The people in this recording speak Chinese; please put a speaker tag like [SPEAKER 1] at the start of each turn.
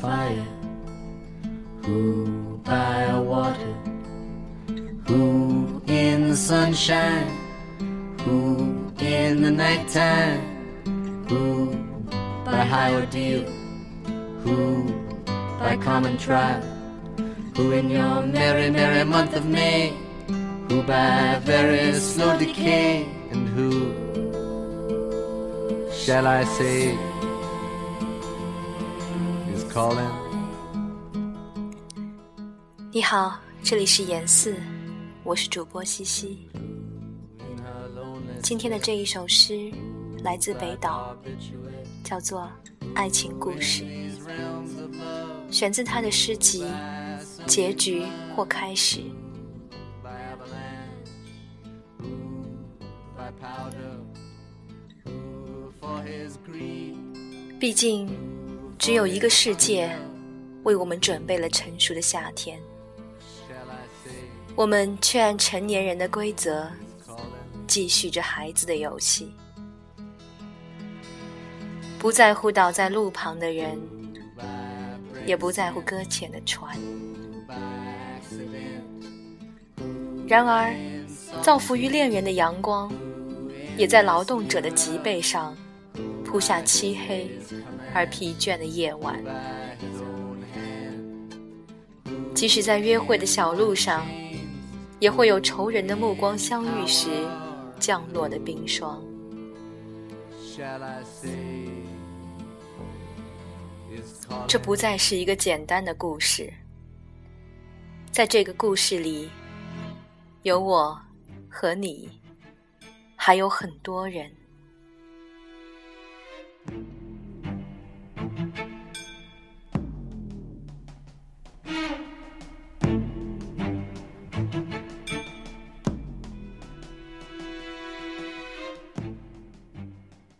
[SPEAKER 1] fire? Who by water? Who in the sunshine? Who in the nighttime? Who by high ordeal? Who by common trial? Who in your merry, merry month of May? Who by very slow decay? And who shall I say
[SPEAKER 2] 你好，这里是严四，我是主播西西。今天的这一首诗来自北岛，叫做《爱情故事》，选自他的诗集《结局或开始》。毕竟，只有一个世界为我们准备了成熟的夏天，我们却按成年人的规则继续着孩子的游戏，不在乎倒在路旁的人，也不在乎搁浅的船。然而，造福于恋人的阳光，也在劳动者的脊背上。铺下漆黑而疲倦的夜晚，即使在约会的小路上，也会有仇人的目光相遇时降落的冰霜。这不再是一个简单的故事，在这个故事里，有我和你，还有很多人。